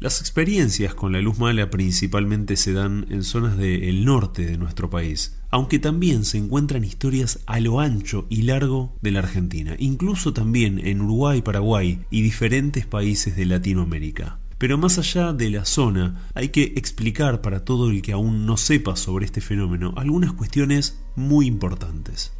Las experiencias con la luz mala principalmente se dan en zonas del norte de nuestro país, aunque también se encuentran historias a lo ancho y largo de la Argentina, incluso también en Uruguay, Paraguay y diferentes países de Latinoamérica. Pero más allá de la zona, hay que explicar para todo el que aún no sepa sobre este fenómeno algunas cuestiones muy importantes.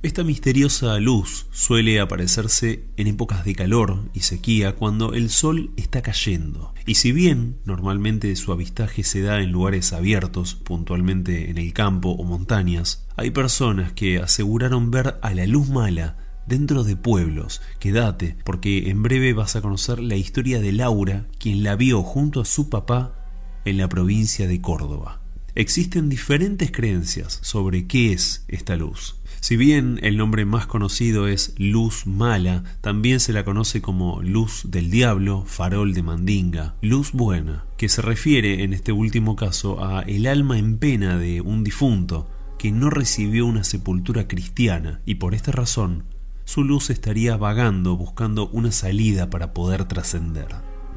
Esta misteriosa luz suele aparecerse en épocas de calor y sequía cuando el sol está cayendo. Y si bien normalmente su avistaje se da en lugares abiertos, puntualmente en el campo o montañas, hay personas que aseguraron ver a la luz mala dentro de pueblos. Quédate, porque en breve vas a conocer la historia de Laura, quien la vio junto a su papá en la provincia de Córdoba. Existen diferentes creencias sobre qué es esta luz. Si bien el nombre más conocido es luz mala, también se la conoce como luz del diablo, farol de mandinga, luz buena, que se refiere en este último caso a el alma en pena de un difunto que no recibió una sepultura cristiana y por esta razón su luz estaría vagando buscando una salida para poder trascender.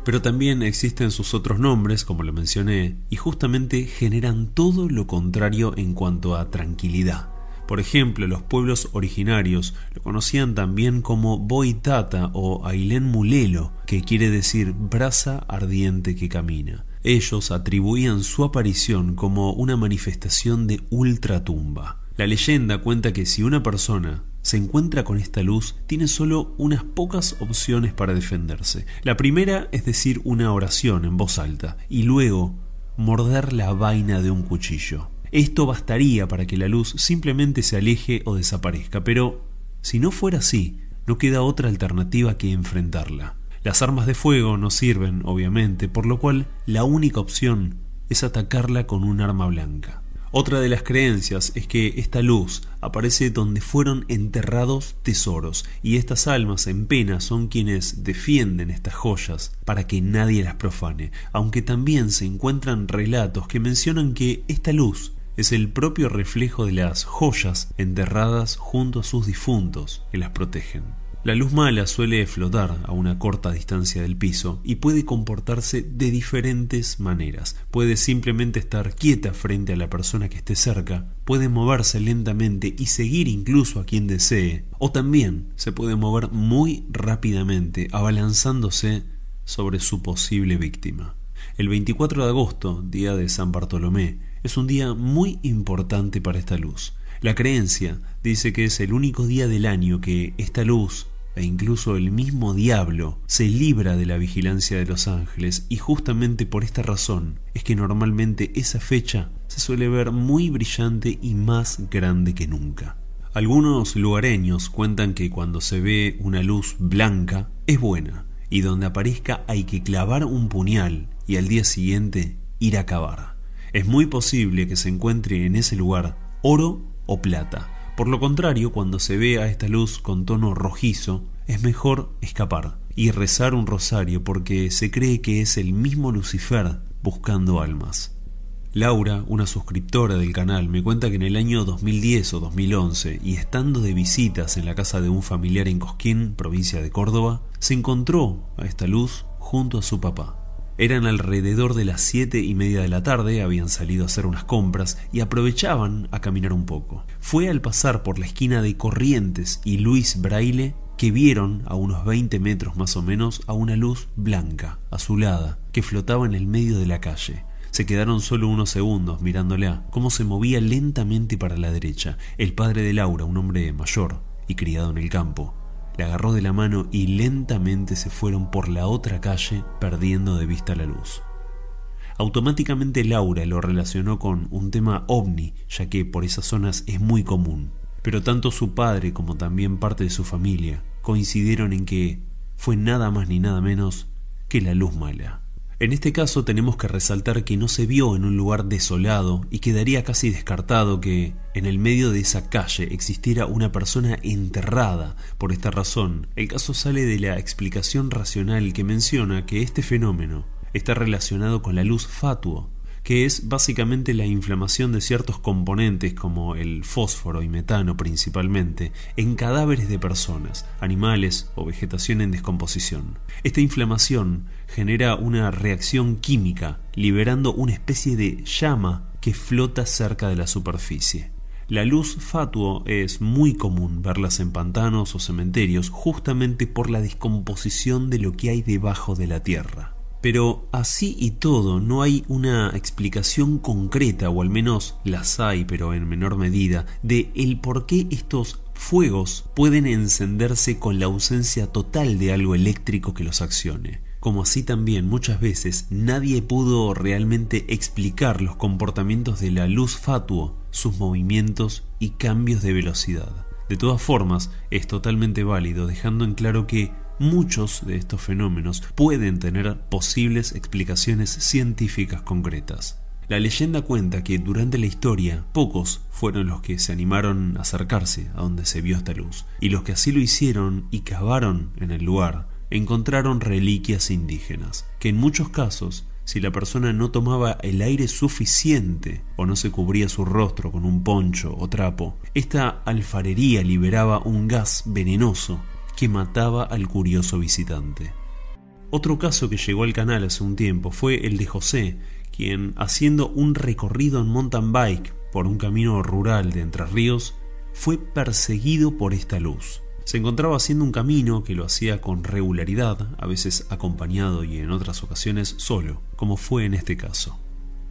Pero también existen sus otros nombres, como lo mencioné, y justamente generan todo lo contrario en cuanto a tranquilidad. Por ejemplo, los pueblos originarios lo conocían también como Boitata o Ailén Mulelo, que quiere decir brasa ardiente que camina. Ellos atribuían su aparición como una manifestación de ultratumba. La leyenda cuenta que si una persona se encuentra con esta luz, tiene solo unas pocas opciones para defenderse. La primera es decir una oración en voz alta y luego morder la vaina de un cuchillo. Esto bastaría para que la luz simplemente se aleje o desaparezca, pero si no fuera así, no queda otra alternativa que enfrentarla. Las armas de fuego no sirven, obviamente, por lo cual la única opción es atacarla con un arma blanca. Otra de las creencias es que esta luz aparece donde fueron enterrados tesoros, y estas almas en pena son quienes defienden estas joyas para que nadie las profane, aunque también se encuentran relatos que mencionan que esta luz es el propio reflejo de las joyas enterradas junto a sus difuntos que las protegen. La luz mala suele flotar a una corta distancia del piso y puede comportarse de diferentes maneras. Puede simplemente estar quieta frente a la persona que esté cerca, puede moverse lentamente y seguir incluso a quien desee, o también se puede mover muy rápidamente, abalanzándose sobre su posible víctima. El 24 de agosto, día de San Bartolomé, es un día muy importante para esta luz. La creencia dice que es el único día del año que esta luz e incluso el mismo diablo se libra de la vigilancia de los ángeles y justamente por esta razón es que normalmente esa fecha se suele ver muy brillante y más grande que nunca. Algunos lugareños cuentan que cuando se ve una luz blanca es buena y donde aparezca hay que clavar un puñal y al día siguiente ir a cavar es muy posible que se encuentre en ese lugar oro o plata. Por lo contrario, cuando se ve a esta luz con tono rojizo, es mejor escapar y rezar un rosario porque se cree que es el mismo Lucifer buscando almas. Laura, una suscriptora del canal, me cuenta que en el año 2010 o 2011, y estando de visitas en la casa de un familiar en Cosquín, provincia de Córdoba, se encontró a esta luz junto a su papá. Eran alrededor de las siete y media de la tarde, habían salido a hacer unas compras y aprovechaban a caminar un poco. Fue al pasar por la esquina de Corrientes y Luis Braille que vieron a unos 20 metros más o menos a una luz blanca, azulada, que flotaba en el medio de la calle. Se quedaron solo unos segundos mirándola, cómo se movía lentamente para la derecha. El padre de Laura, un hombre mayor y criado en el campo, agarró de la mano y lentamente se fueron por la otra calle perdiendo de vista la luz. Automáticamente Laura lo relacionó con un tema ovni, ya que por esas zonas es muy común. Pero tanto su padre como también parte de su familia coincidieron en que fue nada más ni nada menos que la luz mala. En este caso tenemos que resaltar que no se vio en un lugar desolado y quedaría casi descartado que en el medio de esa calle existiera una persona enterrada. Por esta razón, el caso sale de la explicación racional que menciona que este fenómeno está relacionado con la luz fatuo, que es básicamente la inflamación de ciertos componentes como el fósforo y metano principalmente en cadáveres de personas, animales o vegetación en descomposición. Esta inflamación genera una reacción química, liberando una especie de llama que flota cerca de la superficie. La luz fatuo es muy común verlas en pantanos o cementerios justamente por la descomposición de lo que hay debajo de la tierra. Pero así y todo no hay una explicación concreta, o al menos las hay, pero en menor medida, de el por qué estos fuegos pueden encenderse con la ausencia total de algo eléctrico que los accione como así también muchas veces nadie pudo realmente explicar los comportamientos de la luz fatuo, sus movimientos y cambios de velocidad. De todas formas, es totalmente válido, dejando en claro que muchos de estos fenómenos pueden tener posibles explicaciones científicas concretas. La leyenda cuenta que durante la historia pocos fueron los que se animaron a acercarse a donde se vio esta luz, y los que así lo hicieron y cavaron en el lugar encontraron reliquias indígenas, que en muchos casos, si la persona no tomaba el aire suficiente o no se cubría su rostro con un poncho o trapo, esta alfarería liberaba un gas venenoso que mataba al curioso visitante. Otro caso que llegó al canal hace un tiempo fue el de José, quien, haciendo un recorrido en mountain bike por un camino rural de Entre Ríos, fue perseguido por esta luz. Se encontraba haciendo un camino que lo hacía con regularidad, a veces acompañado y en otras ocasiones solo, como fue en este caso.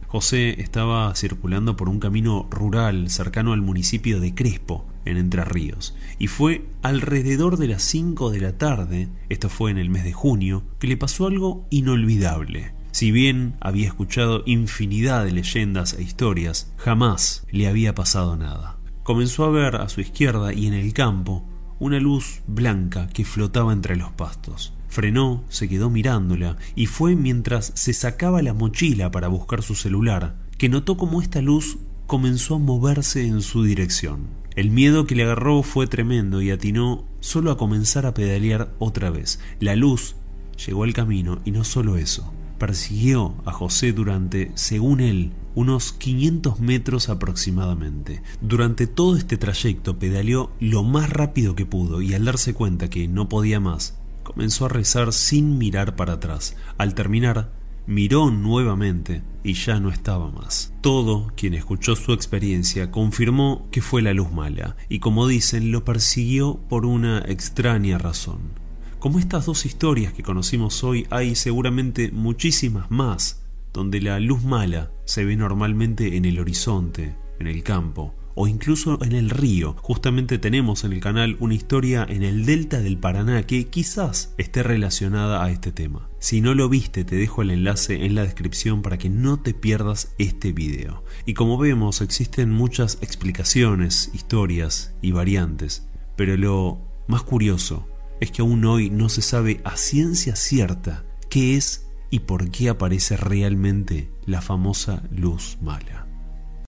José estaba circulando por un camino rural cercano al municipio de Crespo, en Entre Ríos, y fue alrededor de las 5 de la tarde, esto fue en el mes de junio, que le pasó algo inolvidable. Si bien había escuchado infinidad de leyendas e historias, jamás le había pasado nada. Comenzó a ver a su izquierda y en el campo una luz blanca que flotaba entre los pastos. Frenó, se quedó mirándola, y fue mientras se sacaba la mochila para buscar su celular, que notó cómo esta luz comenzó a moverse en su dirección. El miedo que le agarró fue tremendo y atinó solo a comenzar a pedalear otra vez. La luz llegó al camino y no solo eso, persiguió a José durante, según él, unos 500 metros aproximadamente. Durante todo este trayecto pedaleó lo más rápido que pudo y al darse cuenta que no podía más, comenzó a rezar sin mirar para atrás. Al terminar, miró nuevamente y ya no estaba más. Todo quien escuchó su experiencia confirmó que fue la luz mala y como dicen lo persiguió por una extraña razón. Como estas dos historias que conocimos hoy hay seguramente muchísimas más donde la luz mala se ve normalmente en el horizonte, en el campo o incluso en el río. Justamente tenemos en el canal una historia en el delta del Paraná que quizás esté relacionada a este tema. Si no lo viste, te dejo el enlace en la descripción para que no te pierdas este video. Y como vemos, existen muchas explicaciones, historias y variantes, pero lo más curioso es que aún hoy no se sabe a ciencia cierta qué es y por qué aparece realmente la famosa luz mala.